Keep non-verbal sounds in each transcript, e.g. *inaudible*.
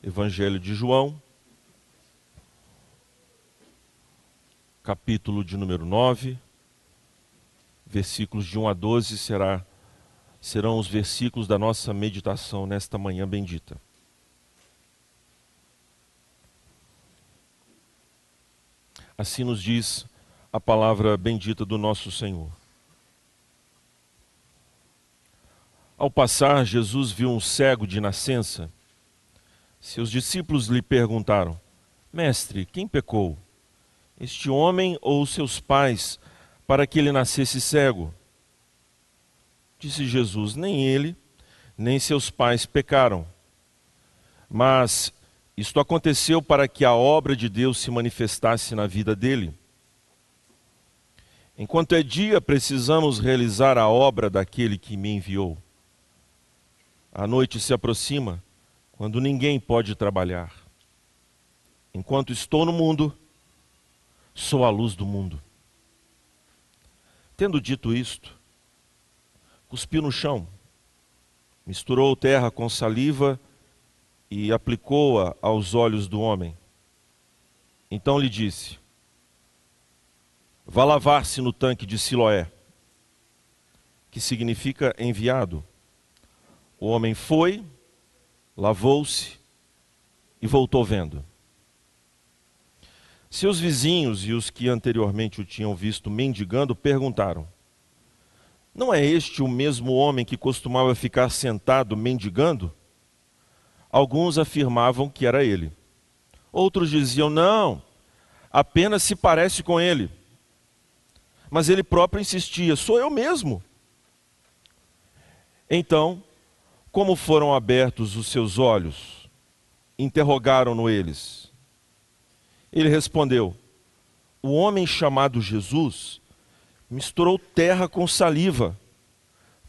Evangelho de João, capítulo de número 9, versículos de 1 a 12 será, serão os versículos da nossa meditação nesta manhã bendita. Assim nos diz a palavra bendita do nosso Senhor. Ao passar, Jesus viu um cego de nascença seus discípulos lhe perguntaram: Mestre, quem pecou? Este homem ou seus pais, para que ele nascesse cego? Disse Jesus: Nem ele, nem seus pais pecaram. Mas isto aconteceu para que a obra de Deus se manifestasse na vida dele. Enquanto é dia, precisamos realizar a obra daquele que me enviou. A noite se aproxima quando ninguém pode trabalhar. Enquanto estou no mundo, sou a luz do mundo. Tendo dito isto, cuspiu no chão, misturou terra com saliva e aplicou-a aos olhos do homem. Então lhe disse: Vá lavar-se no tanque de Siloé, que significa enviado. O homem foi, lavou-se e voltou vendo. Seus vizinhos e os que anteriormente o tinham visto mendigando perguntaram: Não é este o mesmo homem que costumava ficar sentado mendigando? Alguns afirmavam que era ele. Outros diziam: Não, apenas se parece com ele. Mas ele próprio insistia: Sou eu mesmo. Então como foram abertos os seus olhos? Interrogaram-no eles. Ele respondeu: O homem chamado Jesus misturou terra com saliva,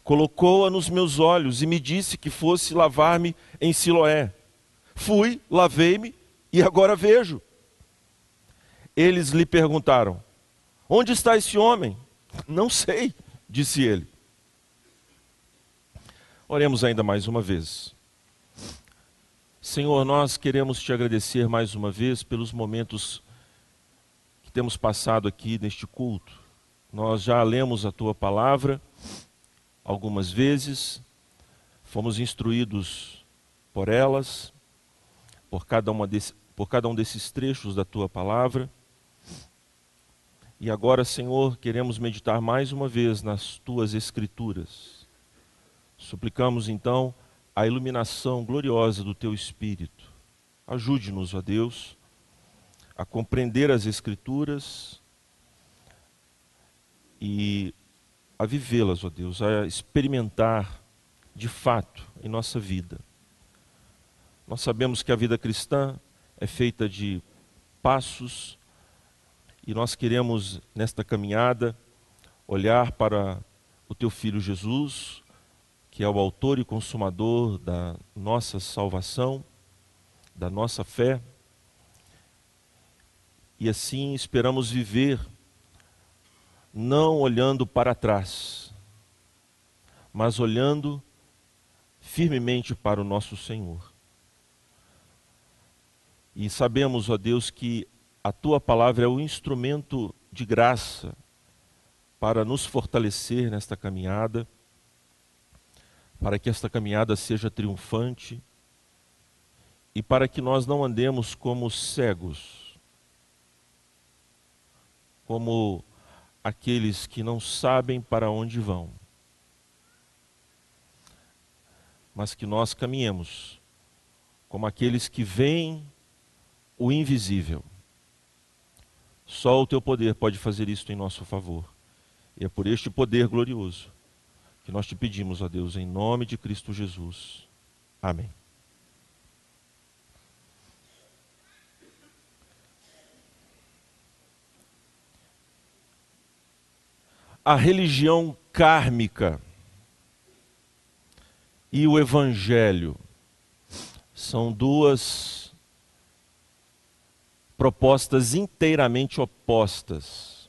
colocou-a nos meus olhos e me disse que fosse lavar-me em Siloé. Fui, lavei-me e agora vejo. Eles lhe perguntaram: Onde está esse homem? Não sei, disse ele. Oremos ainda mais uma vez. Senhor, nós queremos te agradecer mais uma vez pelos momentos que temos passado aqui neste culto. Nós já lemos a tua palavra algumas vezes, fomos instruídos por elas, por cada, uma desse, por cada um desses trechos da tua palavra. E agora, Senhor, queremos meditar mais uma vez nas tuas escrituras Suplicamos então a iluminação gloriosa do teu Espírito. Ajude-nos, ó Deus, a compreender as Escrituras e a vivê-las, ó Deus, a experimentar de fato em nossa vida. Nós sabemos que a vida cristã é feita de passos e nós queremos, nesta caminhada, olhar para o teu filho Jesus, que é o autor e consumador da nossa salvação, da nossa fé. E assim esperamos viver, não olhando para trás, mas olhando firmemente para o nosso Senhor. E sabemos, ó Deus, que a tua palavra é o instrumento de graça para nos fortalecer nesta caminhada para que esta caminhada seja triunfante e para que nós não andemos como cegos, como aqueles que não sabem para onde vão, mas que nós caminhemos como aqueles que veem o invisível. Só o teu poder pode fazer isto em nosso favor. E é por este poder glorioso nós te pedimos, ó Deus, em nome de Cristo Jesus. Amém. A religião kármica e o evangelho são duas propostas inteiramente opostas.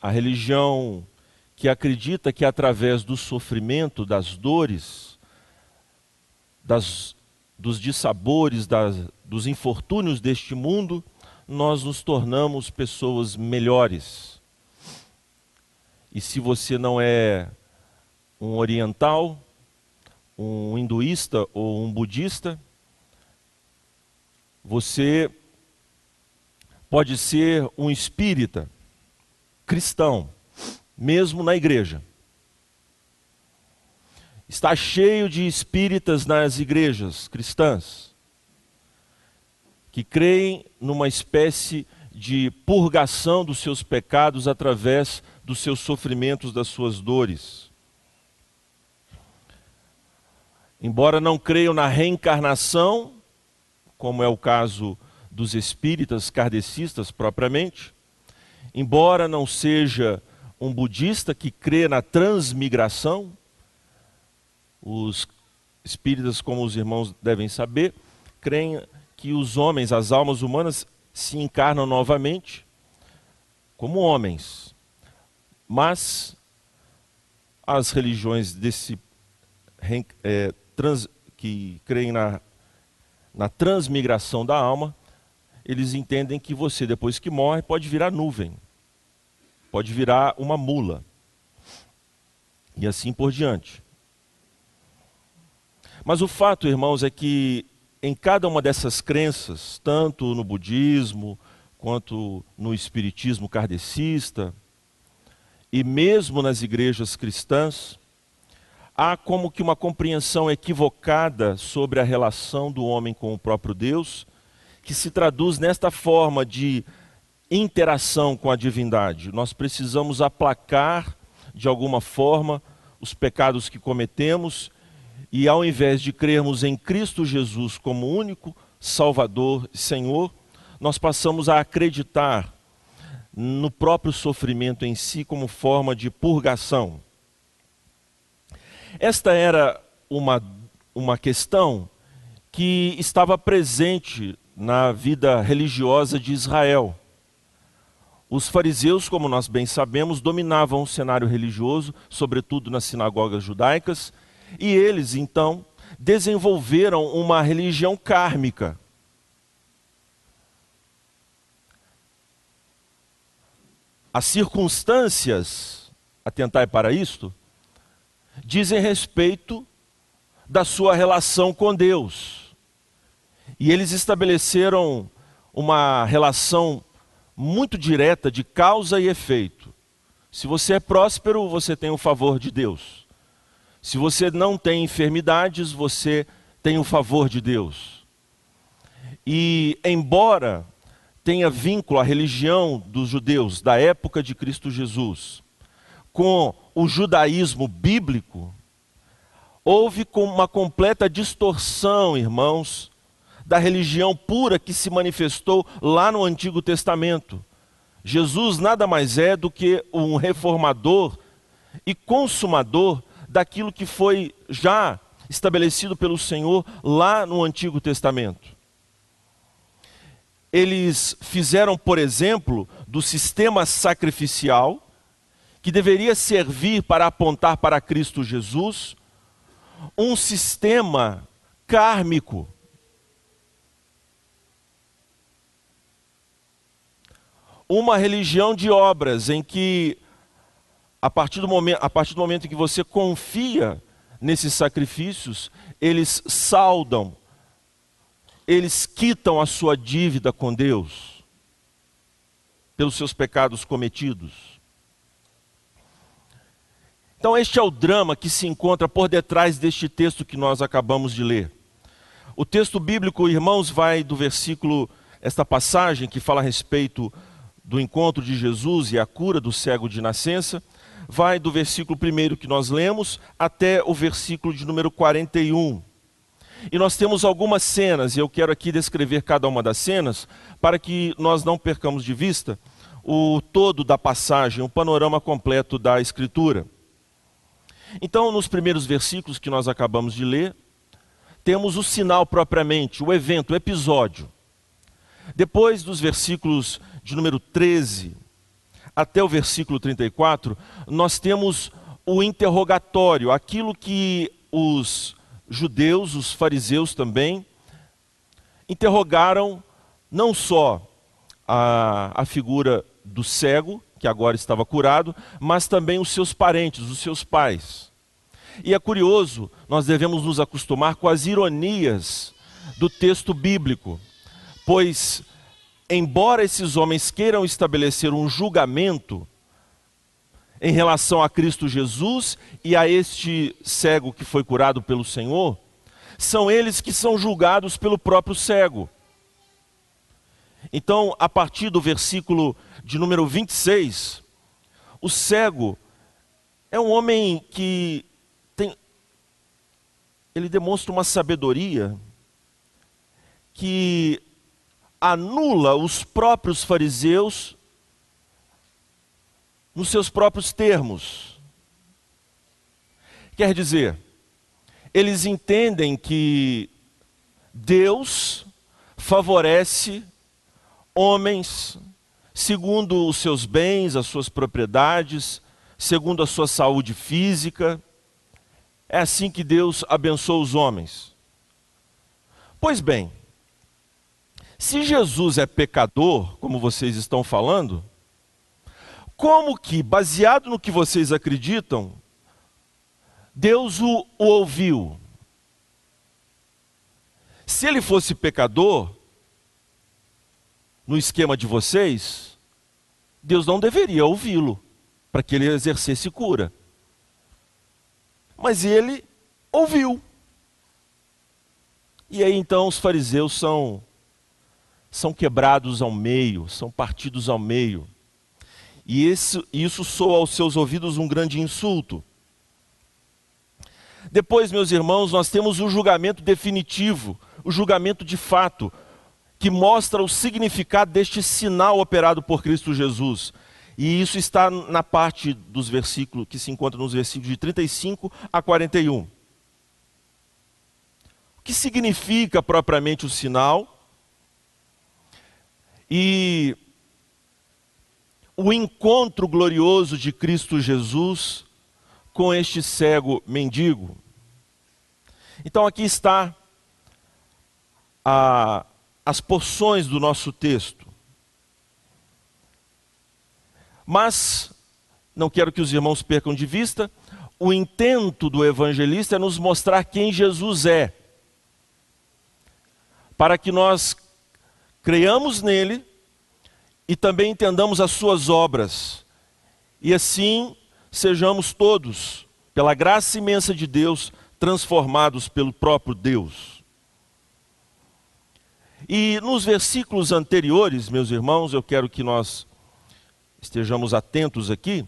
A religião que acredita que através do sofrimento, das dores, das dos dissabores, das, dos infortúnios deste mundo, nós nos tornamos pessoas melhores. E se você não é um oriental, um hinduísta ou um budista, você pode ser um espírita cristão, mesmo na igreja. Está cheio de espíritas nas igrejas cristãs que creem numa espécie de purgação dos seus pecados através dos seus sofrimentos, das suas dores. Embora não creiam na reencarnação, como é o caso dos espíritas kardecistas propriamente, embora não seja um budista que crê na transmigração, os espíritas, como os irmãos devem saber, creem que os homens, as almas humanas, se encarnam novamente como homens. Mas as religiões desse, é, trans, que creem na, na transmigração da alma, eles entendem que você, depois que morre, pode virar nuvem, pode virar uma mula, e assim por diante. Mas o fato, irmãos, é que em cada uma dessas crenças, tanto no budismo quanto no espiritismo kardecista, e mesmo nas igrejas cristãs, há como que uma compreensão equivocada sobre a relação do homem com o próprio Deus, que se traduz nesta forma de interação com a divindade. Nós precisamos aplacar, de alguma forma, os pecados que cometemos e ao invés de crermos em Cristo Jesus como único Salvador e Senhor, nós passamos a acreditar no próprio sofrimento em si como forma de purgação. Esta era uma, uma questão que estava presente na vida religiosa de Israel. Os fariseus, como nós bem sabemos, dominavam o cenário religioso, sobretudo nas sinagogas judaicas, e eles, então, desenvolveram uma religião kármica. As circunstâncias, atentai para isto, dizem respeito da sua relação com Deus. E eles estabeleceram uma relação muito direta de causa e efeito. Se você é próspero, você tem o favor de Deus. Se você não tem enfermidades, você tem o favor de Deus. E, embora tenha vínculo à religião dos judeus da época de Cristo Jesus com o judaísmo bíblico, houve uma completa distorção, irmãos, da religião pura que se manifestou lá no Antigo Testamento. Jesus nada mais é do que um reformador e consumador daquilo que foi já estabelecido pelo Senhor lá no Antigo Testamento. Eles fizeram, por exemplo, do sistema sacrificial, que deveria servir para apontar para Cristo Jesus, um sistema kármico. Uma religião de obras em que a partir do momento, a partir do momento em que você confia nesses sacrifícios, eles saldam, eles quitam a sua dívida com Deus pelos seus pecados cometidos. Então, este é o drama que se encontra por detrás deste texto que nós acabamos de ler. O texto bíblico, irmãos, vai do versículo, esta passagem que fala a respeito do encontro de Jesus e a cura do cego de nascença vai do versículo 1 que nós lemos até o versículo de número 41. E nós temos algumas cenas, e eu quero aqui descrever cada uma das cenas, para que nós não percamos de vista o todo da passagem, o panorama completo da Escritura. Então, nos primeiros versículos que nós acabamos de ler, temos o sinal propriamente, o evento, o episódio. Depois dos versículos de número 13 até o versículo 34, nós temos o interrogatório, aquilo que os judeus, os fariseus também, interrogaram não só a, a figura do cego, que agora estava curado, mas também os seus parentes, os seus pais. E é curioso, nós devemos nos acostumar com as ironias do texto bíblico, pois, embora esses homens queiram estabelecer um julgamento em relação a Cristo Jesus e a este cego que foi curado pelo Senhor, são eles que são julgados pelo próprio cego. Então, a partir do versículo de número 26, o cego é um homem que tem ele demonstra uma sabedoria que anula os próprios fariseus nos seus próprios termos. Quer dizer, eles entendem que Deus favorece homens segundo os seus bens, as suas propriedades, segundo a sua saúde física. É assim que Deus abençoa os homens. Pois bem, se Jesus é pecador, como vocês estão falando, como que, baseado no que vocês acreditam, Deus o, o ouviu? Se ele fosse pecador, no esquema de vocês, Deus não deveria ouvi-lo para que ele exercesse cura. Mas ele ouviu. E aí então os fariseus são são quebrados ao meio, são partidos ao meio. E isso, soa aos seus ouvidos um grande insulto. Depois, meus irmãos, nós temos o julgamento definitivo, o julgamento de fato, que mostra o significado deste sinal operado por Cristo Jesus. E isso está na parte dos versículos, que se encontra nos versículos de 35 a 41. O que significa propriamente o sinal? E o encontro glorioso de Cristo Jesus com este cego mendigo. Então aqui está a as porções do nosso texto. Mas, não quero que os irmãos percam de vista, o intento do evangelista é nos mostrar quem Jesus é, para que nós creiamos nele e também entendamos as suas obras, e assim sejamos todos, pela graça imensa de Deus, transformados pelo próprio Deus. E nos versículos anteriores, meus irmãos, eu quero que nós estejamos atentos aqui.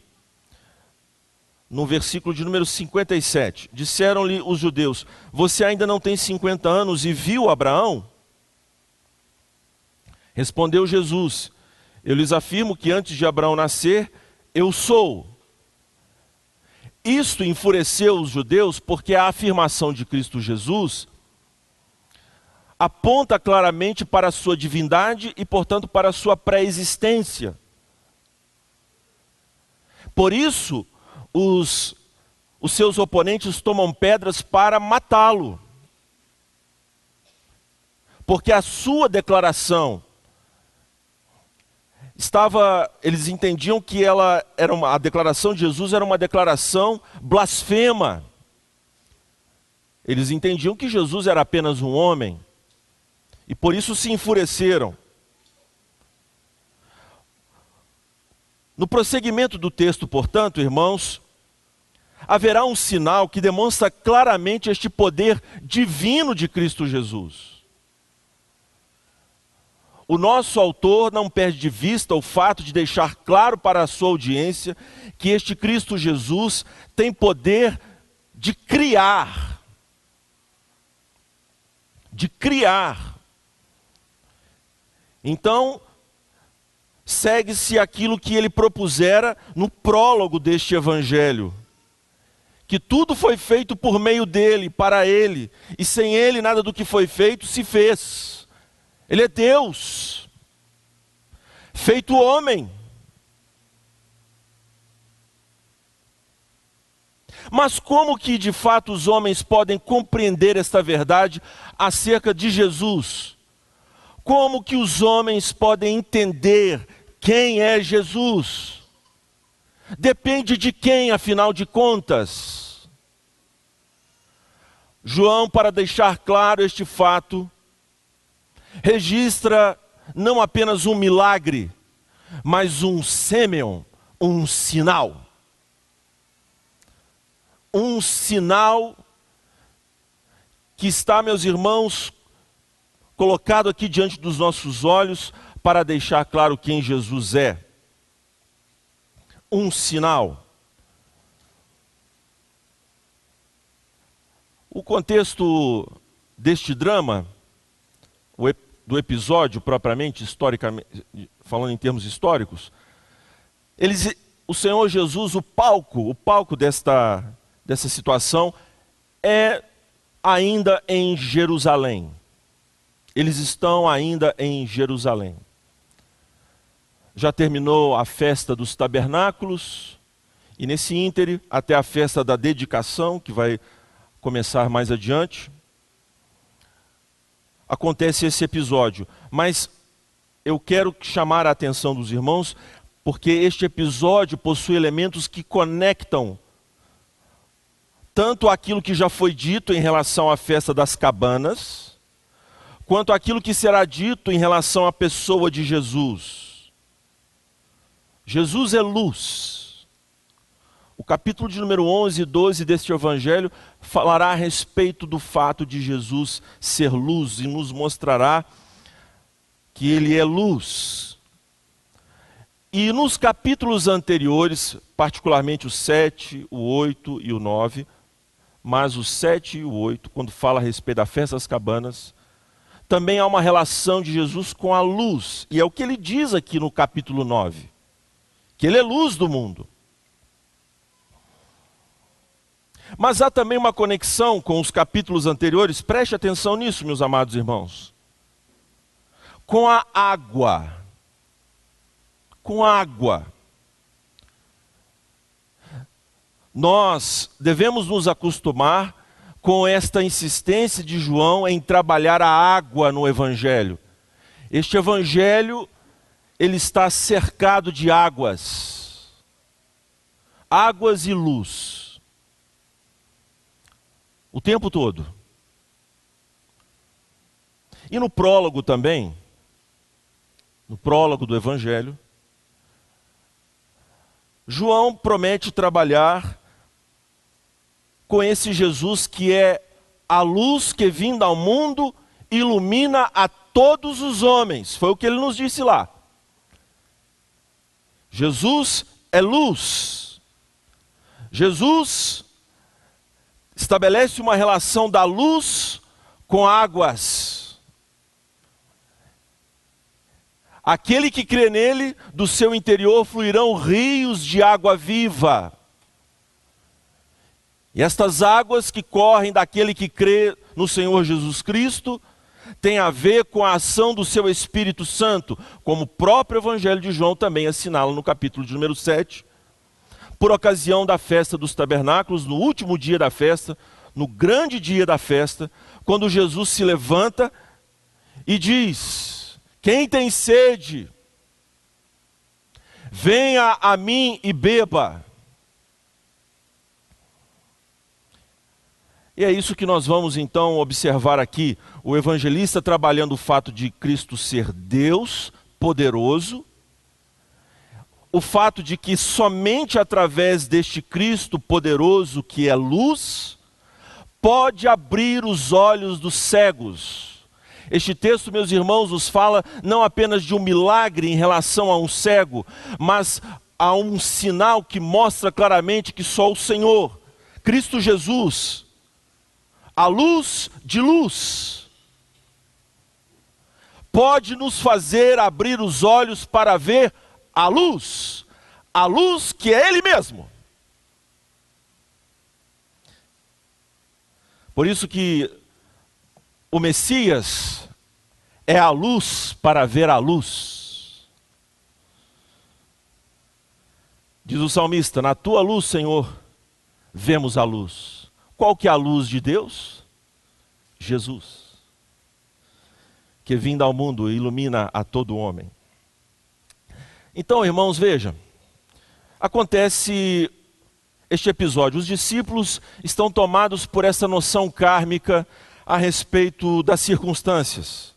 No versículo de número 57, disseram-lhe os judeus: Você ainda não tem 50 anos e viu Abraão? Respondeu Jesus: Eu lhes afirmo que antes de Abraão nascer, eu sou. Isto enfureceu os judeus porque a afirmação de Cristo Jesus aponta claramente para a sua divindade e, portanto, para a sua pré-existência. Por isso, os, os seus oponentes tomam pedras para matá-lo. Porque a sua declaração estava, eles entendiam que ela era uma, a declaração de Jesus era uma declaração blasfema. Eles entendiam que Jesus era apenas um homem e por isso se enfureceram. No prosseguimento do texto, portanto, irmãos, haverá um sinal que demonstra claramente este poder divino de Cristo Jesus. O nosso autor não perde de vista o fato de deixar claro para a sua audiência que este Cristo Jesus tem poder de criar. De criar. Então, segue-se aquilo que ele propusera no prólogo deste evangelho. Que tudo foi feito por meio dele, para ele, e sem ele nada do que foi feito se fez. Ele é Deus, feito homem. Mas como que de fato os homens podem compreender esta verdade acerca de Jesus? Como que os homens podem entender quem é Jesus? Depende de quem, afinal de contas. João, para deixar claro este fato, registra não apenas um milagre, mas um sêmeon, um sinal. Um sinal que está, meus irmãos, colocado aqui diante dos nossos olhos para deixar claro quem Jesus é. Um sinal. O contexto deste drama, do episódio propriamente, historicamente, falando em termos históricos, eles, o Senhor Jesus, o palco, o palco desta, dessa situação é ainda em Jerusalém. Eles estão ainda em Jerusalém. Já terminou a festa dos tabernáculos, e nesse íntere, até a festa da dedicação, que vai começar mais adiante, acontece esse episódio. Mas eu quero chamar a atenção dos irmãos, porque este episódio possui elementos que conectam tanto aquilo que já foi dito em relação à festa das cabanas, quanto aquilo que será dito em relação à pessoa de Jesus. Jesus é luz. Capítulo de número 11 e 12 deste evangelho falará a respeito do fato de Jesus ser luz e nos mostrará que ele é luz. E nos capítulos anteriores, particularmente o 7, o 8 e o 9, mas o 7 e o 8, quando fala a respeito da festa das cabanas, também há uma relação de Jesus com a luz. E é o que ele diz aqui no capítulo 9: que ele é luz do mundo. Mas há também uma conexão com os capítulos anteriores, preste atenção nisso, meus amados irmãos. Com a água. Com a água. nós devemos nos acostumar com esta insistência de João em trabalhar a água no evangelho. Este evangelho ele está cercado de águas. Águas e luz. O tempo todo. E no prólogo também, no prólogo do evangelho, João promete trabalhar com esse Jesus que é a luz que vinda ao mundo ilumina a todos os homens. Foi o que ele nos disse lá. Jesus é luz. Jesus estabelece uma relação da luz com águas. Aquele que crê nele, do seu interior fluirão rios de água viva. E estas águas que correm daquele que crê no Senhor Jesus Cristo têm a ver com a ação do seu Espírito Santo, como o próprio Evangelho de João também assinala no capítulo de número 7, por ocasião da festa dos tabernáculos, no último dia da festa, no grande dia da festa, quando Jesus se levanta e diz: Quem tem sede, venha a mim e beba. E é isso que nós vamos então observar aqui. O evangelista trabalhando o fato de Cristo ser Deus poderoso, o fato de que somente através deste Cristo poderoso, que é luz, pode abrir os olhos dos cegos. Este texto, meus irmãos, nos fala não apenas de um milagre em relação a um cego, mas a um sinal que mostra claramente que só o Senhor, Cristo Jesus, a luz de luz pode nos fazer abrir os olhos para ver a luz, a luz que é Ele mesmo. Por isso que o Messias é a luz para ver a luz. Diz o salmista: Na tua luz, Senhor, vemos a luz. Qual que é a luz de Deus? Jesus. que vinda ao mundo ilumina a todo homem. Então, irmãos, veja, acontece este episódio. Os discípulos estão tomados por essa noção kármica a respeito das circunstâncias.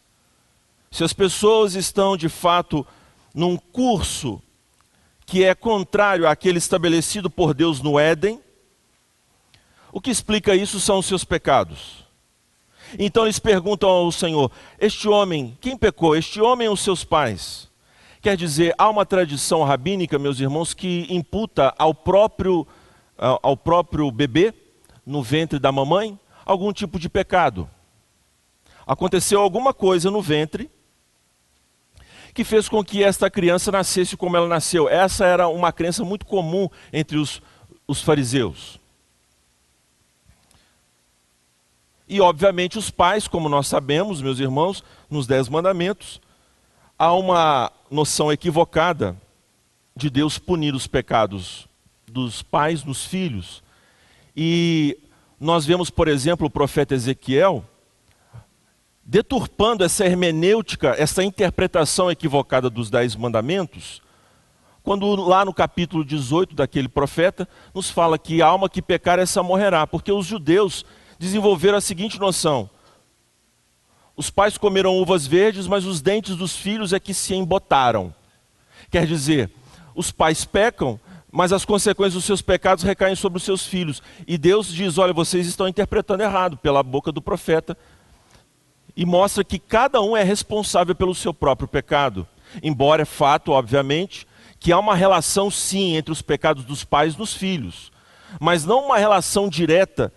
Se as pessoas estão de fato num curso que é contrário àquele estabelecido por Deus no Éden, o que explica isso são os seus pecados. Então eles perguntam ao Senhor: Este homem, quem pecou? Este homem ou seus pais? Quer dizer, há uma tradição rabínica, meus irmãos, que imputa ao próprio, ao próprio bebê, no ventre da mamãe, algum tipo de pecado. Aconteceu alguma coisa no ventre que fez com que esta criança nascesse como ela nasceu. Essa era uma crença muito comum entre os, os fariseus. E, obviamente, os pais, como nós sabemos, meus irmãos, nos Dez Mandamentos, há uma noção equivocada de Deus punir os pecados dos pais nos filhos. E nós vemos, por exemplo, o profeta Ezequiel deturpando essa hermenêutica, essa interpretação equivocada dos Dez Mandamentos, quando lá no capítulo 18 daquele profeta, nos fala que a alma que pecar, essa morrerá, porque os judeus desenvolveram a seguinte noção: os pais comeram uvas verdes, mas os dentes dos filhos é que se embotaram. Quer dizer, os pais pecam, mas as consequências dos seus pecados recaem sobre os seus filhos. E Deus diz: olha, vocês estão interpretando errado pela boca do profeta. E mostra que cada um é responsável pelo seu próprio pecado. Embora é fato, obviamente, que há uma relação sim entre os pecados dos pais e dos filhos, mas não uma relação direta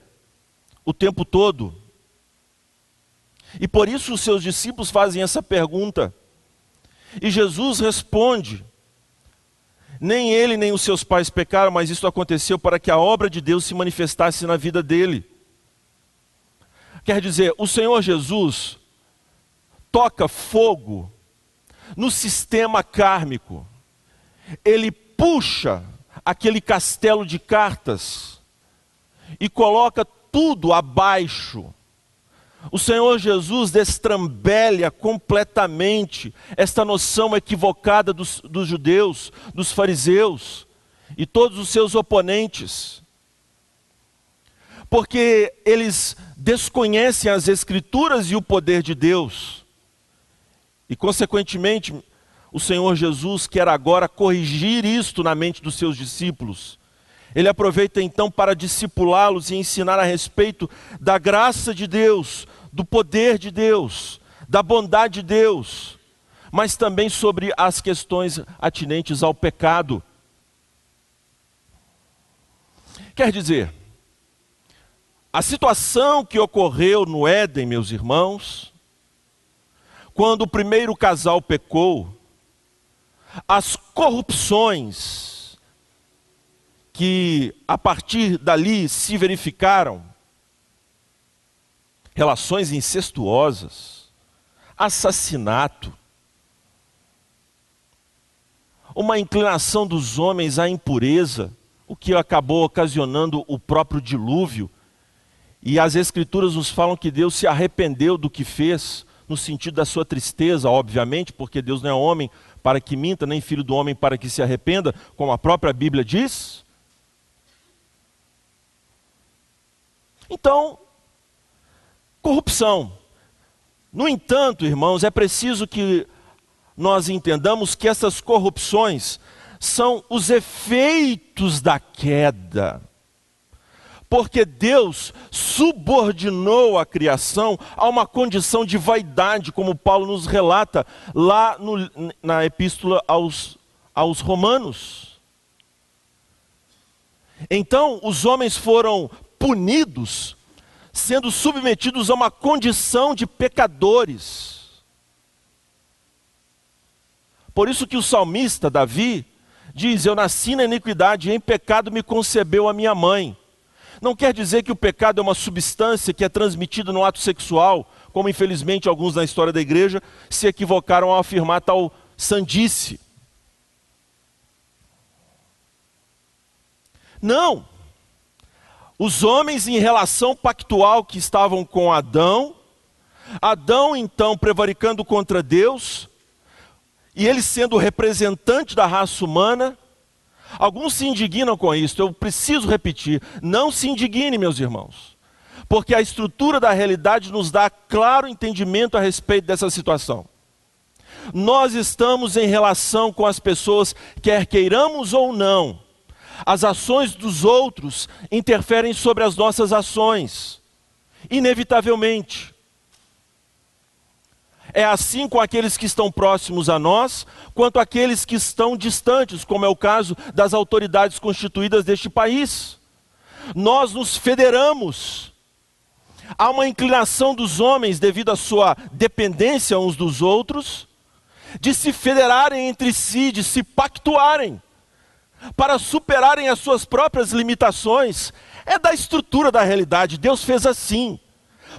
o tempo todo. E por isso os seus discípulos fazem essa pergunta. E Jesus responde: Nem ele nem os seus pais pecaram, mas isso aconteceu para que a obra de Deus se manifestasse na vida dele. Quer dizer, o Senhor Jesus toca fogo no sistema kármico. Ele puxa aquele castelo de cartas e coloca tudo abaixo o Senhor Jesus destrambelha completamente esta noção equivocada dos, dos judeus, dos fariseus e todos os seus oponentes. Porque eles desconhecem as Escrituras e o poder de Deus. E, consequentemente, o Senhor Jesus quer agora corrigir isto na mente dos seus discípulos ele aproveita então para discipulá-los e ensinar a respeito da graça de Deus, do poder de Deus, da bondade de Deus, mas também sobre as questões atinentes ao pecado. Quer dizer, a situação que ocorreu no Éden, meus irmãos, quando o primeiro casal pecou, as corrupções, que a partir dali se verificaram relações incestuosas, assassinato, uma inclinação dos homens à impureza, o que acabou ocasionando o próprio dilúvio. E as Escrituras nos falam que Deus se arrependeu do que fez, no sentido da sua tristeza, obviamente, porque Deus não é homem para que minta, nem filho do homem para que se arrependa, como a própria Bíblia diz. Então, corrupção. No entanto, irmãos, é preciso que nós entendamos que essas corrupções são os efeitos da queda. Porque Deus subordinou a criação a uma condição de vaidade, como Paulo nos relata lá no, na epístola aos, aos Romanos. Então, os homens foram punidos, sendo submetidos a uma condição de pecadores. Por isso que o salmista Davi diz: Eu nasci na iniquidade e em pecado me concebeu a minha mãe. Não quer dizer que o pecado é uma substância que é transmitida no ato sexual, como infelizmente alguns na história da igreja se equivocaram ao afirmar tal sandice. Não. Os homens, em relação pactual que estavam com Adão, Adão, então, prevaricando contra Deus, e ele sendo representante da raça humana, alguns se indignam com isso, eu preciso repetir: não se indigne, meus irmãos, porque a estrutura da realidade nos dá claro entendimento a respeito dessa situação. Nós estamos em relação com as pessoas, quer queiramos ou não, as ações dos outros interferem sobre as nossas ações, inevitavelmente. É assim com aqueles que estão próximos a nós, quanto aqueles que estão distantes, como é o caso das autoridades constituídas deste país. Nós nos federamos. Há uma inclinação dos homens, devido à sua dependência uns dos outros, de se federarem entre si, de se pactuarem, para superarem as suas próprias limitações. É da estrutura da realidade, Deus fez assim.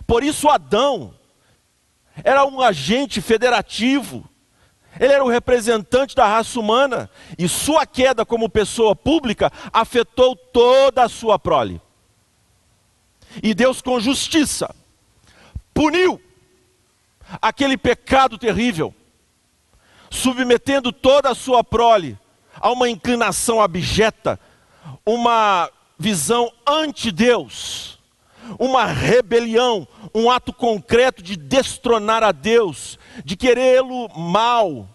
Por isso, Adão, era um agente federativo, ele era o representante da raça humana, e sua queda como pessoa pública afetou toda a sua prole. E Deus, com justiça, puniu aquele pecado terrível, submetendo toda a sua prole a uma inclinação abjeta, uma visão anti-Deus uma rebelião, um ato concreto de destronar a Deus, de querê-lo mal.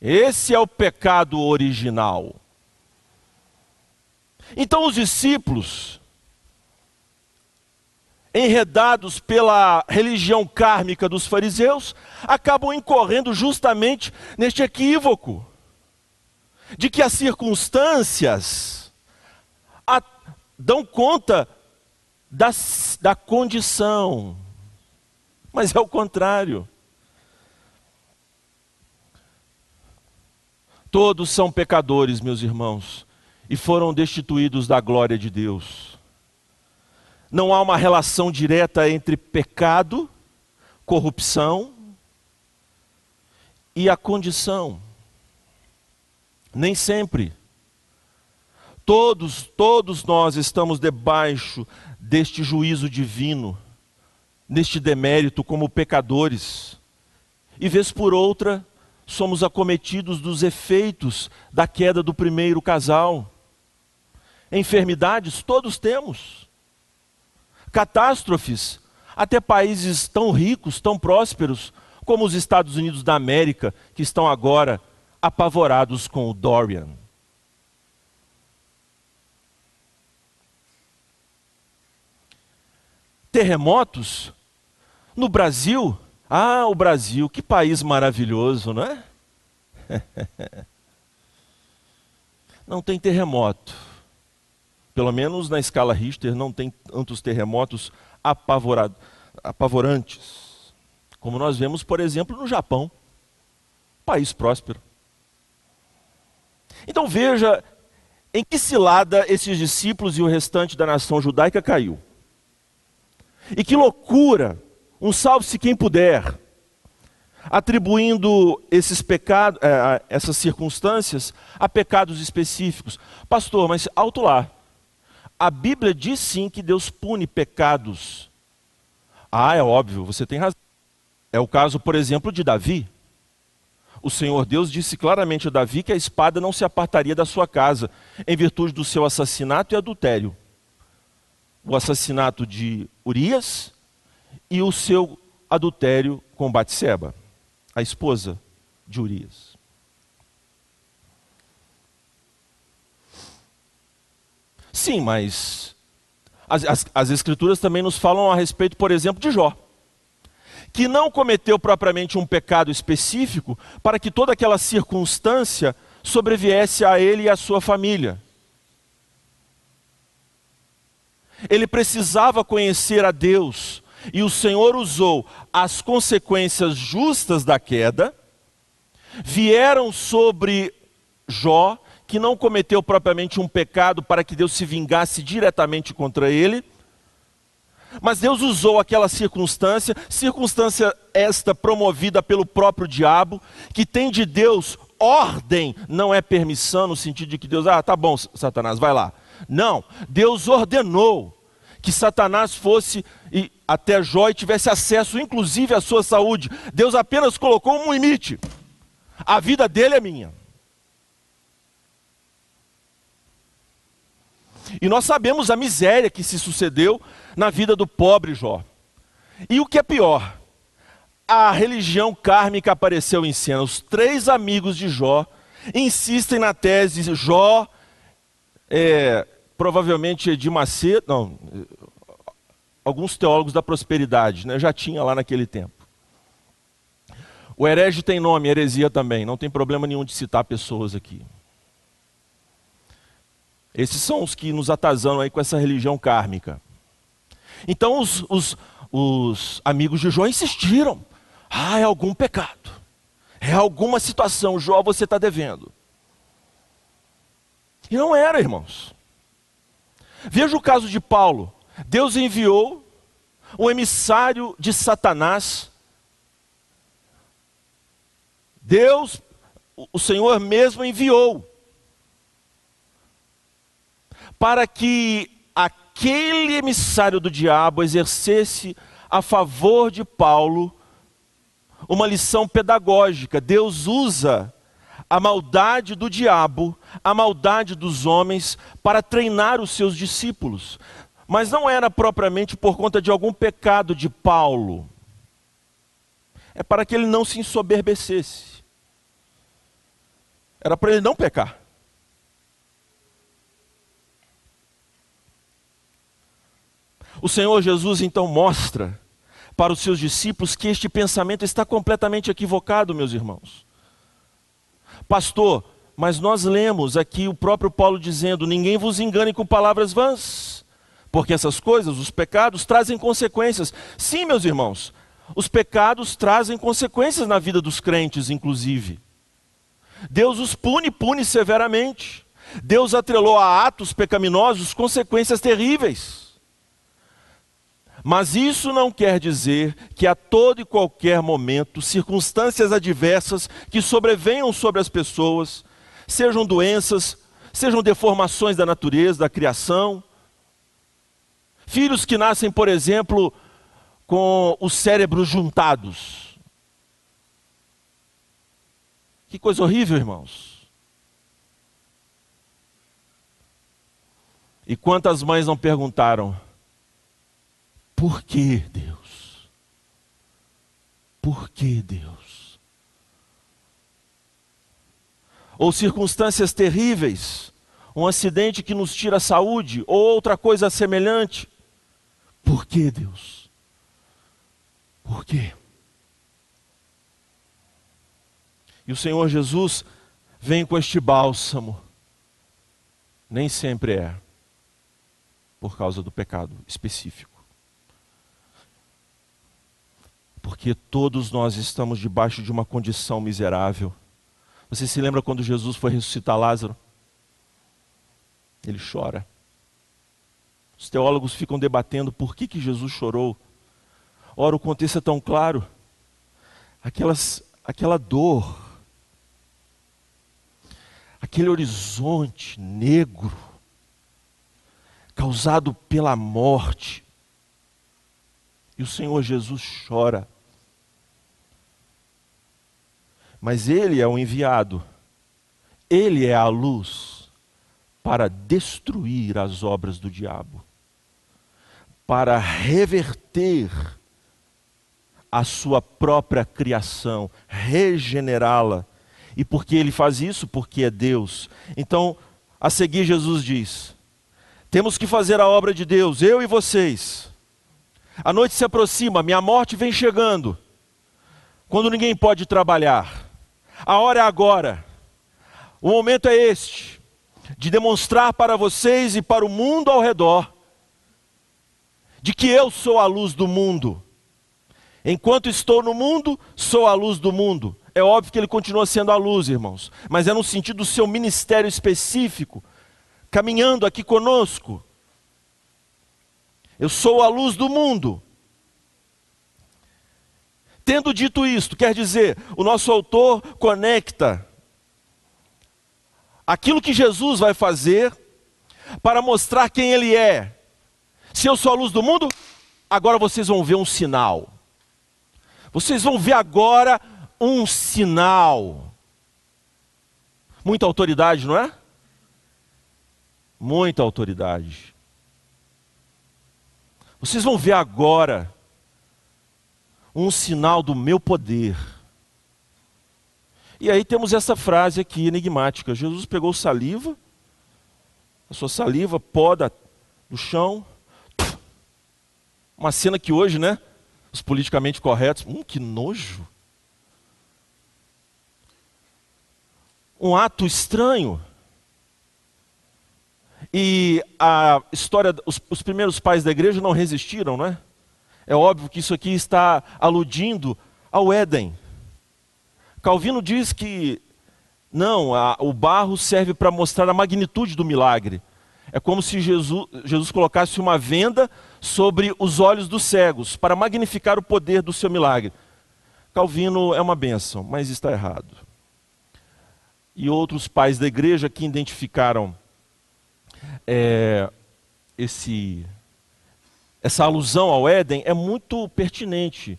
Esse é o pecado original. Então os discípulos, enredados pela religião kármica dos fariseus, acabam incorrendo justamente neste equívoco de que as circunstâncias dão conta da, da condição, mas é o contrário. Todos são pecadores, meus irmãos, e foram destituídos da glória de Deus. Não há uma relação direta entre pecado, corrupção e a condição. Nem sempre. Todos, todos nós estamos debaixo deste juízo divino, neste demérito como pecadores. E vez por outra, somos acometidos dos efeitos da queda do primeiro casal. Enfermidades todos temos. Catástrofes, até países tão ricos, tão prósperos, como os Estados Unidos da América, que estão agora apavorados com o Dorian. terremotos no Brasil. Ah, o Brasil, que país maravilhoso, não é? *laughs* não tem terremoto. Pelo menos na escala Richter não tem tantos terremotos apavorantes. Como nós vemos, por exemplo, no Japão. País próspero. Então veja em que cilada esses discípulos e o restante da nação judaica caiu. E que loucura! Um salve-se quem puder, atribuindo esses pecados, é, essas circunstâncias a pecados específicos. Pastor, mas alto lá. A Bíblia diz sim que Deus pune pecados. Ah, é óbvio, você tem razão. É o caso, por exemplo, de Davi. O Senhor Deus disse claramente a Davi que a espada não se apartaria da sua casa, em virtude do seu assassinato e adultério o assassinato de Urias e o seu adultério com Batseba, a esposa de Urias. Sim, mas as, as, as, Escrituras também nos falam a respeito, por exemplo, de Jó, que não cometeu propriamente um pecado específico para que toda aquela circunstância sobreviesse a ele e à sua família. ele precisava conhecer a Deus, e o Senhor usou as consequências justas da queda, vieram sobre Jó, que não cometeu propriamente um pecado para que Deus se vingasse diretamente contra ele, mas Deus usou aquela circunstância, circunstância esta promovida pelo próprio diabo, que tem de Deus ordem, não é permissão, no sentido de que Deus, ah, tá bom, Satanás, vai lá. Não, Deus ordenou que Satanás fosse e até Jó e tivesse acesso, inclusive, à sua saúde. Deus apenas colocou um limite. A vida dele é minha. E nós sabemos a miséria que se sucedeu na vida do pobre Jó. E o que é pior, a religião kármica apareceu em cena. Os três amigos de Jó insistem na tese Jó, é, provavelmente de Macedo, não, alguns teólogos da prosperidade, né, já tinha lá naquele tempo. O herege tem nome, heresia também, não tem problema nenhum de citar pessoas aqui. Esses são os que nos atazanam aí com essa religião kármica. Então os, os, os amigos de Jó insistiram. Ah, é algum pecado. É alguma situação, Jó, você está devendo. E não era, irmãos. Veja o caso de Paulo. Deus enviou um emissário de Satanás. Deus, o Senhor mesmo enviou para que aquele emissário do diabo exercesse a favor de Paulo uma lição pedagógica. Deus usa a maldade do diabo, a maldade dos homens, para treinar os seus discípulos. Mas não era propriamente por conta de algum pecado de Paulo. É para que ele não se ensoberbecesse. Era para ele não pecar. O Senhor Jesus então mostra para os seus discípulos que este pensamento está completamente equivocado, meus irmãos. Pastor, mas nós lemos aqui o próprio Paulo dizendo: ninguém vos engane com palavras vãs, porque essas coisas, os pecados, trazem consequências. Sim, meus irmãos, os pecados trazem consequências na vida dos crentes, inclusive. Deus os pune, pune severamente. Deus atrelou a atos pecaminosos consequências terríveis. Mas isso não quer dizer que a todo e qualquer momento circunstâncias adversas que sobrevenham sobre as pessoas, sejam doenças, sejam deformações da natureza, da criação, filhos que nascem, por exemplo, com os cérebros juntados. Que coisa horrível, irmãos. E quantas mães não perguntaram: por que Deus? Por que Deus? Ou circunstâncias terríveis, um acidente que nos tira a saúde, ou outra coisa semelhante. Por que Deus? Por quê? E o Senhor Jesus vem com este bálsamo. Nem sempre é por causa do pecado específico. Porque todos nós estamos debaixo de uma condição miserável. Você se lembra quando Jesus foi ressuscitar Lázaro? Ele chora. Os teólogos ficam debatendo por que, que Jesus chorou. Ora, o contexto é tão claro. Aquelas, aquela dor, aquele horizonte negro, causado pela morte, e o Senhor Jesus chora. Mas Ele é o enviado, Ele é a luz para destruir as obras do diabo, para reverter a sua própria criação, regenerá-la. E por que ele faz isso? Porque é Deus. Então, a seguir, Jesus diz: temos que fazer a obra de Deus, eu e vocês. A noite se aproxima, minha morte vem chegando. Quando ninguém pode trabalhar. A hora é agora. O momento é este de demonstrar para vocês e para o mundo ao redor de que eu sou a luz do mundo. Enquanto estou no mundo, sou a luz do mundo. É óbvio que ele continua sendo a luz, irmãos, mas é no sentido do seu ministério específico, caminhando aqui conosco, eu sou a luz do mundo. Tendo dito isto, quer dizer, o nosso autor conecta aquilo que Jesus vai fazer para mostrar quem ele é Se eu sou a luz do mundo, agora vocês vão ver um sinal. Vocês vão ver agora um sinal. Muita autoridade, não é? Muita autoridade. Vocês vão ver agora um sinal do meu poder. E aí temos essa frase aqui enigmática: Jesus pegou saliva, a sua saliva poda no chão. Uma cena que hoje, né? Os politicamente corretos, hum, que nojo. Um ato estranho. E a história, os, os primeiros pais da igreja não resistiram, não é? É óbvio que isso aqui está aludindo ao Éden. Calvino diz que não, a, o barro serve para mostrar a magnitude do milagre. É como se Jesus, Jesus colocasse uma venda sobre os olhos dos cegos para magnificar o poder do seu milagre. Calvino é uma benção, mas está errado. E outros pais da igreja que identificaram é, esse, essa alusão ao Éden é muito pertinente.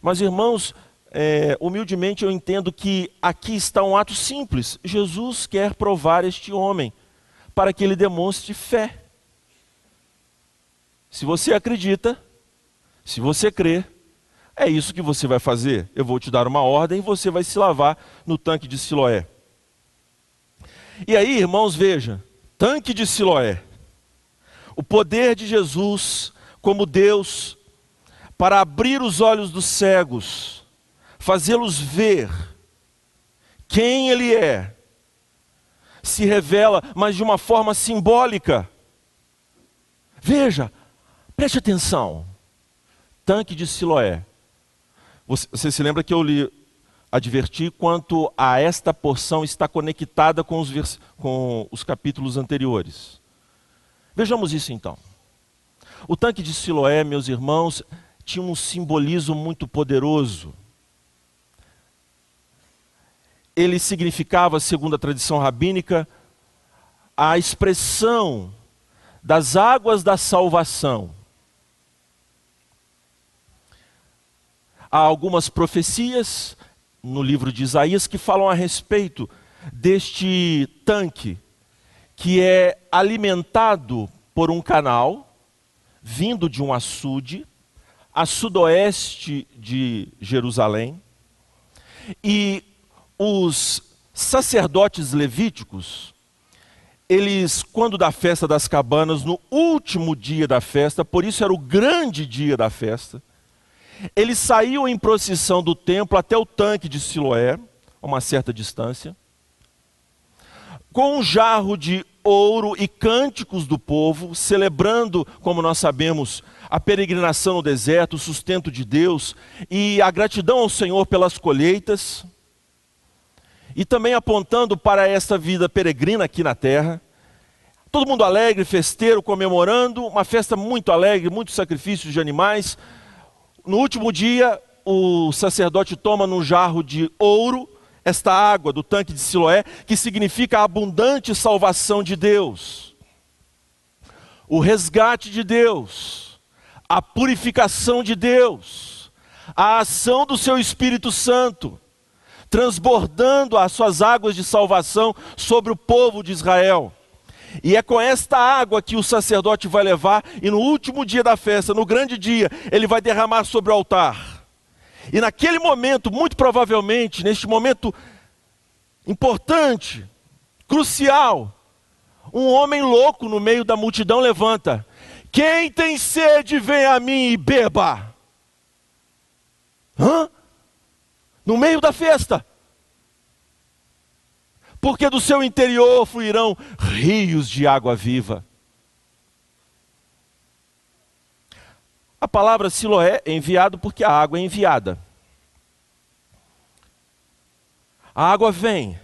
Mas, irmãos, é, humildemente eu entendo que aqui está um ato simples. Jesus quer provar este homem para que ele demonstre fé. Se você acredita, se você crê, é isso que você vai fazer. Eu vou te dar uma ordem e você vai se lavar no tanque de Siloé. E aí, irmãos, veja, tanque de Siloé. O poder de Jesus como Deus para abrir os olhos dos cegos, fazê-los ver quem Ele é, se revela, mas de uma forma simbólica. Veja, preste atenção. Tanque de Siloé. Você, você se lembra que eu lhe adverti quanto a esta porção está conectada com os, com os capítulos anteriores. Vejamos isso então. O tanque de Siloé, meus irmãos, tinha um simbolismo muito poderoso. Ele significava, segundo a tradição rabínica, a expressão das águas da salvação. Há algumas profecias no livro de Isaías que falam a respeito deste tanque que é alimentado por um canal vindo de um açude a sudoeste de Jerusalém. E os sacerdotes levíticos, eles, quando da festa das cabanas, no último dia da festa, por isso era o grande dia da festa, eles saíam em procissão do templo até o tanque de Siloé, a uma certa distância, com um jarro de ouro e cânticos do povo, celebrando, como nós sabemos, a peregrinação no deserto, o sustento de Deus e a gratidão ao Senhor pelas colheitas, e também apontando para essa vida peregrina aqui na terra. Todo mundo alegre, festeiro, comemorando, uma festa muito alegre, muitos sacrifícios de animais. No último dia, o sacerdote toma num jarro de ouro esta água do tanque de Siloé, que significa a abundante salvação de Deus, o resgate de Deus, a purificação de Deus, a ação do seu Espírito Santo, transbordando as suas águas de salvação sobre o povo de Israel. E é com esta água que o sacerdote vai levar, e no último dia da festa, no grande dia, ele vai derramar sobre o altar. E naquele momento, muito provavelmente, neste momento importante, crucial, um homem louco no meio da multidão levanta: Quem tem sede, vem a mim e beba. Hã? No meio da festa. Porque do seu interior fluirão rios de água viva. A palavra Siloé é enviado porque a água é enviada. A água vem.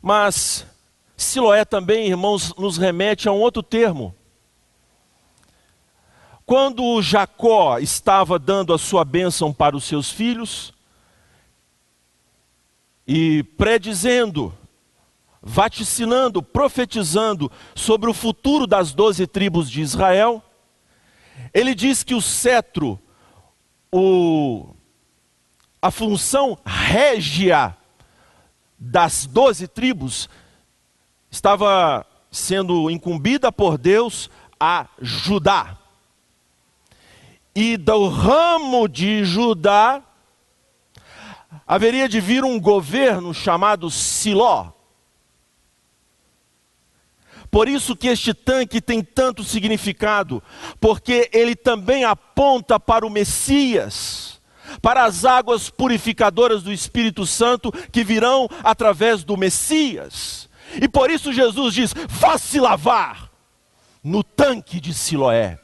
Mas Siloé também, irmãos, nos remete a um outro termo. Quando Jacó estava dando a sua bênção para os seus filhos, e predizendo vaticinando, profetizando sobre o futuro das doze tribos de Israel. Ele diz que o cetro, o, a função régia das doze tribos, estava sendo incumbida por Deus a Judá. E do ramo de Judá haveria de vir um governo chamado Siló. Por isso que este tanque tem tanto significado, porque ele também aponta para o Messias, para as águas purificadoras do Espírito Santo que virão através do Messias. E por isso Jesus diz: vá se lavar no tanque de Siloé.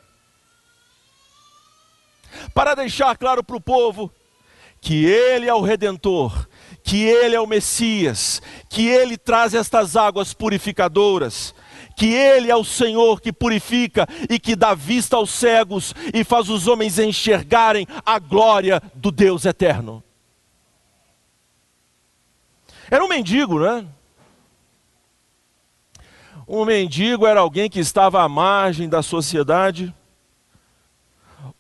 Para deixar claro para o povo que Ele é o Redentor, que Ele é o Messias, que Ele traz estas águas purificadoras, que Ele é o Senhor que purifica e que dá vista aos cegos e faz os homens enxergarem a glória do Deus eterno. Era um mendigo, né? Um mendigo era alguém que estava à margem da sociedade,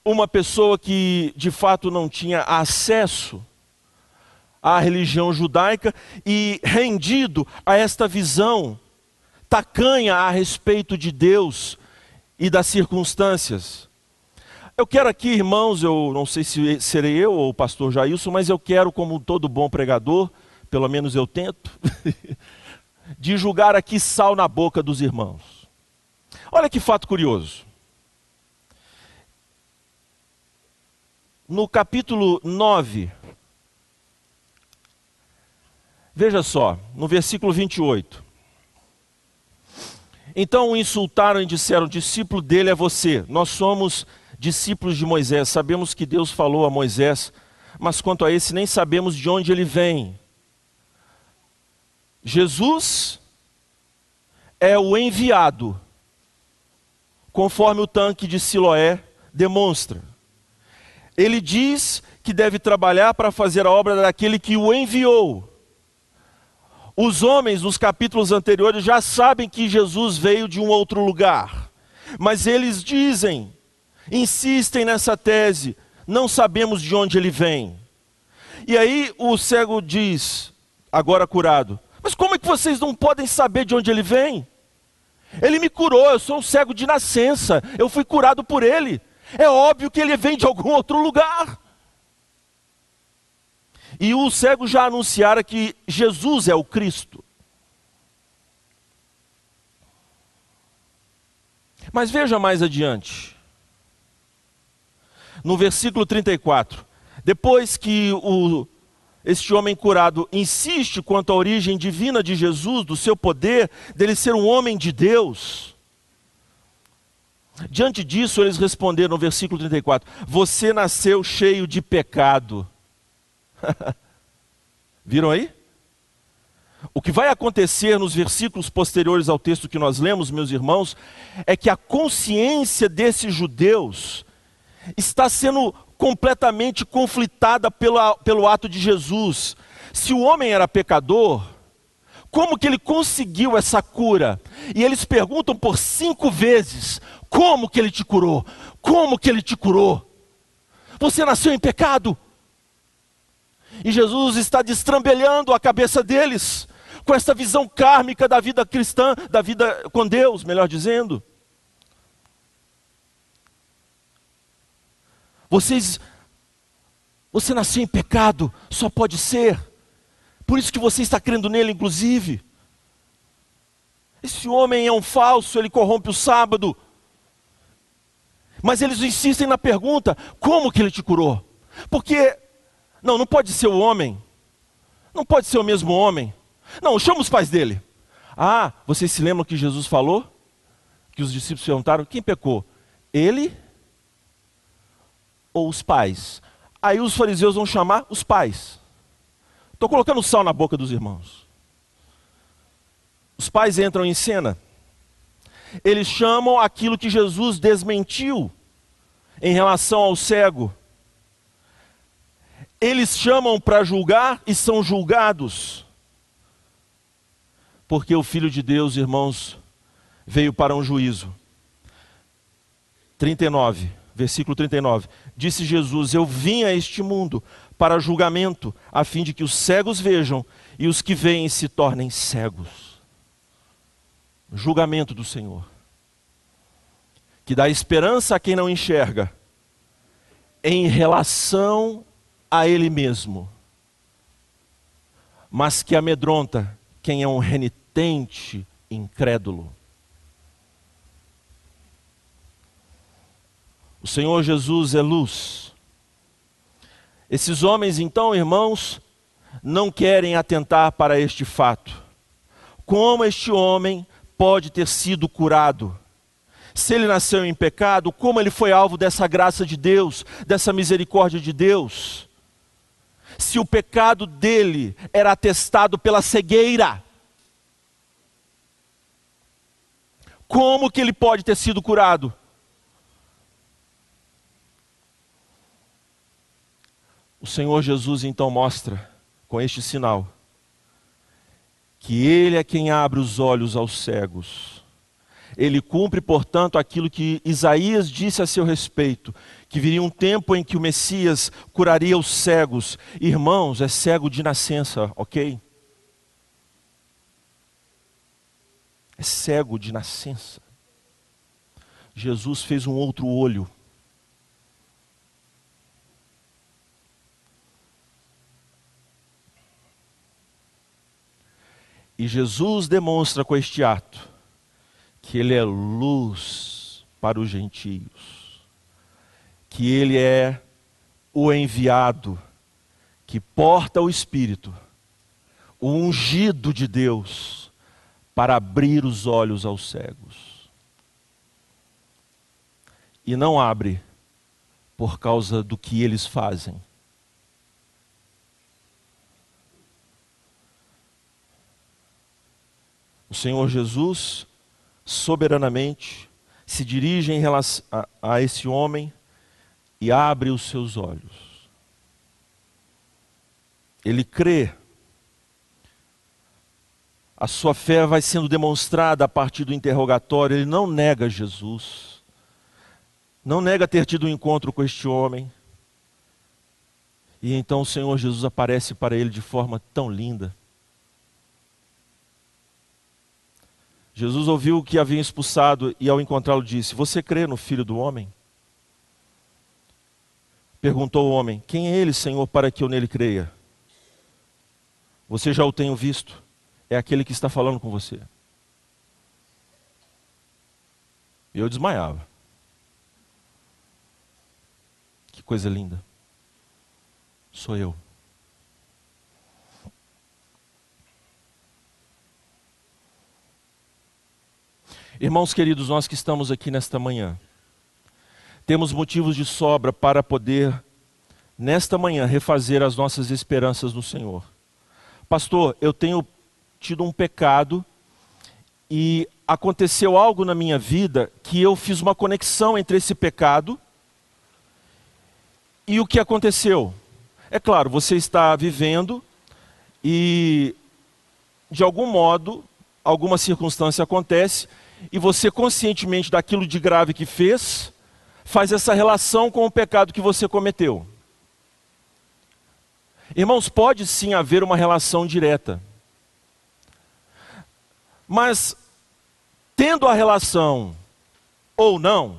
uma pessoa que de fato não tinha acesso à religião judaica e rendido a esta visão tacanha a respeito de Deus e das circunstâncias. Eu quero aqui, irmãos, eu não sei se serei eu ou o pastor Jailson, mas eu quero, como todo bom pregador, pelo menos eu tento, *laughs* de julgar aqui sal na boca dos irmãos. Olha que fato curioso. No capítulo 9, veja só, no versículo 28. Então o insultaram e disseram: discípulo dele é você. Nós somos discípulos de Moisés. Sabemos que Deus falou a Moisés, mas quanto a esse nem sabemos de onde ele vem. Jesus é o enviado, conforme o tanque de Siloé demonstra. Ele diz que deve trabalhar para fazer a obra daquele que o enviou. Os homens, nos capítulos anteriores, já sabem que Jesus veio de um outro lugar, mas eles dizem, insistem nessa tese, não sabemos de onde ele vem. E aí o cego diz, agora curado: Mas como é que vocês não podem saber de onde ele vem? Ele me curou, eu sou um cego de nascença, eu fui curado por ele. É óbvio que ele vem de algum outro lugar. E o cego já anunciara que Jesus é o Cristo. Mas veja mais adiante. No versículo 34. Depois que o, este homem curado insiste quanto à origem divina de Jesus, do seu poder, dele ser um homem de Deus. Diante disso, eles responderam no versículo 34: Você nasceu cheio de pecado *laughs* Viram aí? O que vai acontecer nos versículos posteriores ao texto que nós lemos, meus irmãos, é que a consciência desses judeus está sendo completamente conflitada pelo, pelo ato de Jesus. Se o homem era pecador, como que ele conseguiu essa cura? E eles perguntam por cinco vezes: como que ele te curou? Como que ele te curou? Você nasceu em pecado? E Jesus está destrambelhando a cabeça deles com essa visão kármica da vida cristã, da vida com Deus, melhor dizendo. Vocês você nasceu em pecado, só pode ser. Por isso que você está crendo nele, inclusive. Esse homem é um falso, ele corrompe o sábado. Mas eles insistem na pergunta: como que ele te curou? Porque não, não pode ser o homem. Não pode ser o mesmo homem. Não, chama os pais dele. Ah, vocês se lembram que Jesus falou? Que os discípulos perguntaram: quem pecou? Ele ou os pais? Aí os fariseus vão chamar os pais. Estou colocando sal na boca dos irmãos. Os pais entram em cena. Eles chamam aquilo que Jesus desmentiu em relação ao cego eles chamam para julgar e são julgados. Porque o Filho de Deus, irmãos, veio para um juízo. 39, versículo 39. Disse Jesus: Eu vim a este mundo para julgamento, a fim de que os cegos vejam e os que veem se tornem cegos. Julgamento do Senhor, que dá esperança a quem não enxerga, em relação a Ele mesmo, mas que amedronta quem é um renitente incrédulo. O Senhor Jesus é luz. Esses homens, então, irmãos, não querem atentar para este fato. Como este homem pode ter sido curado? Se ele nasceu em pecado, como ele foi alvo dessa graça de Deus, dessa misericórdia de Deus? Se o pecado dele era atestado pela cegueira, como que ele pode ter sido curado? O Senhor Jesus então mostra com este sinal que Ele é quem abre os olhos aos cegos. Ele cumpre, portanto, aquilo que Isaías disse a seu respeito: que viria um tempo em que o Messias curaria os cegos. Irmãos, é cego de nascença, ok? É cego de nascença. Jesus fez um outro olho E Jesus demonstra com este ato que ele é luz para os gentios, que ele é o enviado que porta o Espírito, o ungido de Deus, para abrir os olhos aos cegos. E não abre por causa do que eles fazem, O Senhor Jesus, soberanamente, se dirige em relação a, a esse homem e abre os seus olhos. Ele crê. A sua fé vai sendo demonstrada a partir do interrogatório. Ele não nega Jesus. Não nega ter tido um encontro com este homem. E então o Senhor Jesus aparece para ele de forma tão linda. Jesus ouviu que havia expulsado e, ao encontrá-lo, disse: Você crê no filho do homem? Perguntou o homem: Quem é ele, Senhor, para que eu nele creia? Você já o tenho visto, é aquele que está falando com você. Eu desmaiava. Que coisa linda. Sou eu. Irmãos queridos, nós que estamos aqui nesta manhã, temos motivos de sobra para poder, nesta manhã, refazer as nossas esperanças no Senhor. Pastor, eu tenho tido um pecado e aconteceu algo na minha vida que eu fiz uma conexão entre esse pecado e o que aconteceu. É claro, você está vivendo e, de algum modo, alguma circunstância acontece e você conscientemente daquilo de grave que fez, faz essa relação com o pecado que você cometeu. Irmãos, pode sim haver uma relação direta. Mas, tendo a relação ou não,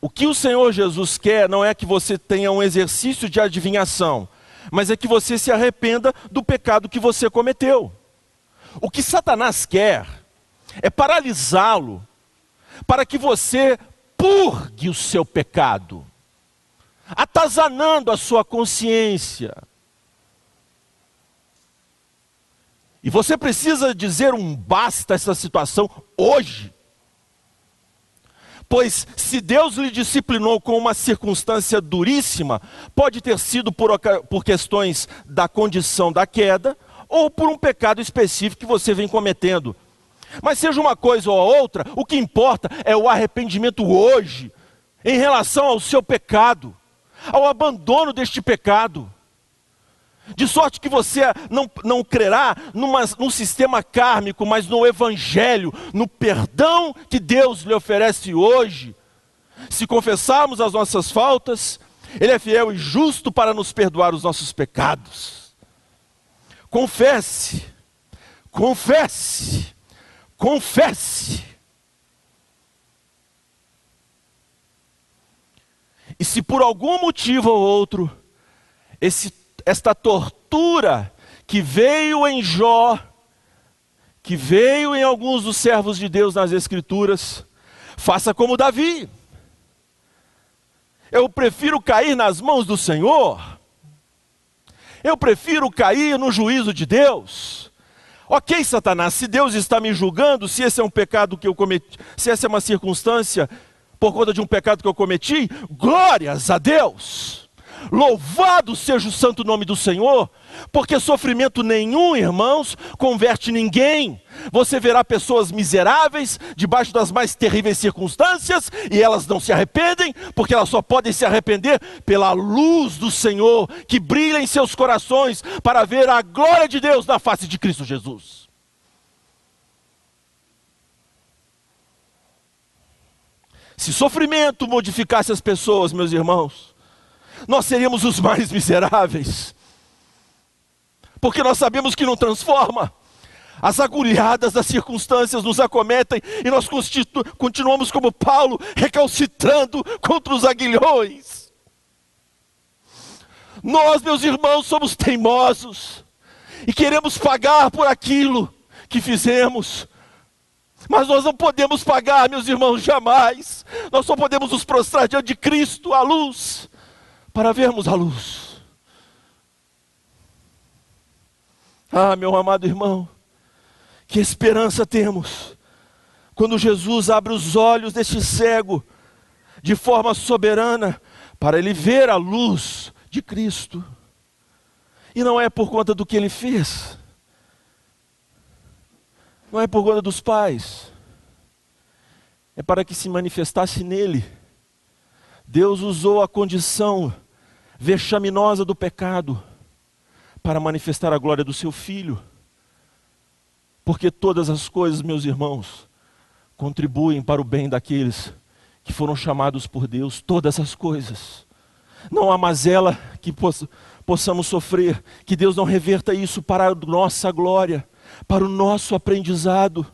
o que o Senhor Jesus quer não é que você tenha um exercício de adivinhação, mas é que você se arrependa do pecado que você cometeu. O que Satanás quer é paralisá-lo, para que você purgue o seu pecado, atazanando a sua consciência. E você precisa dizer um basta a essa situação hoje. Pois se Deus lhe disciplinou com uma circunstância duríssima, pode ter sido por, por questões da condição da queda, ou por um pecado específico que você vem cometendo. Mas seja uma coisa ou outra, o que importa é o arrependimento hoje, em relação ao seu pecado, ao abandono deste pecado. De sorte que você não, não crerá numa, num sistema kármico, mas no Evangelho, no perdão que Deus lhe oferece hoje. Se confessarmos as nossas faltas, Ele é fiel e justo para nos perdoar os nossos pecados. Confesse, confesse, confesse. E se por algum motivo ou outro, esse esta tortura que veio em Jó, que veio em alguns dos servos de Deus nas Escrituras, faça como Davi. Eu prefiro cair nas mãos do Senhor. Eu prefiro cair no juízo de Deus. Ok, Satanás, se Deus está me julgando, se esse é um pecado que eu cometi, se essa é uma circunstância por conta de um pecado que eu cometi, glórias a Deus. Louvado seja o santo nome do Senhor, porque sofrimento nenhum, irmãos, converte ninguém. Você verá pessoas miseráveis, debaixo das mais terríveis circunstâncias, e elas não se arrependem, porque elas só podem se arrepender pela luz do Senhor que brilha em seus corações para ver a glória de Deus na face de Cristo Jesus. Se sofrimento modificasse as pessoas, meus irmãos, nós seríamos os mais miseráveis. Porque nós sabemos que não transforma. As agulhadas das circunstâncias nos acometem e nós continuamos como Paulo, recalcitrando contra os aguilhões. Nós, meus irmãos, somos teimosos e queremos pagar por aquilo que fizemos. Mas nós não podemos pagar, meus irmãos, jamais. Nós só podemos nos prostrar diante de Cristo, a luz para vermos a luz. Ah, meu amado irmão, que esperança temos quando Jesus abre os olhos deste cego de forma soberana para ele ver a luz de Cristo. E não é por conta do que ele fez, não é por conta dos pais, é para que se manifestasse nele. Deus usou a condição vexaminosa do pecado para manifestar a glória do seu filho. Porque todas as coisas, meus irmãos, contribuem para o bem daqueles que foram chamados por Deus, todas as coisas. Não há mazela que possamos sofrer, que Deus não reverta isso para a nossa glória, para o nosso aprendizado.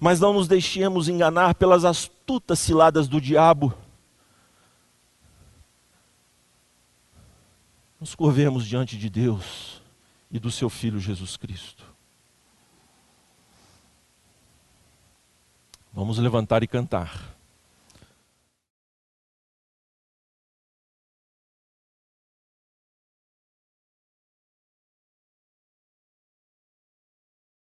Mas não nos deixemos enganar pelas astutas ciladas do diabo nos curvemos diante de Deus e do seu Filho Jesus Cristo. Vamos levantar e cantar.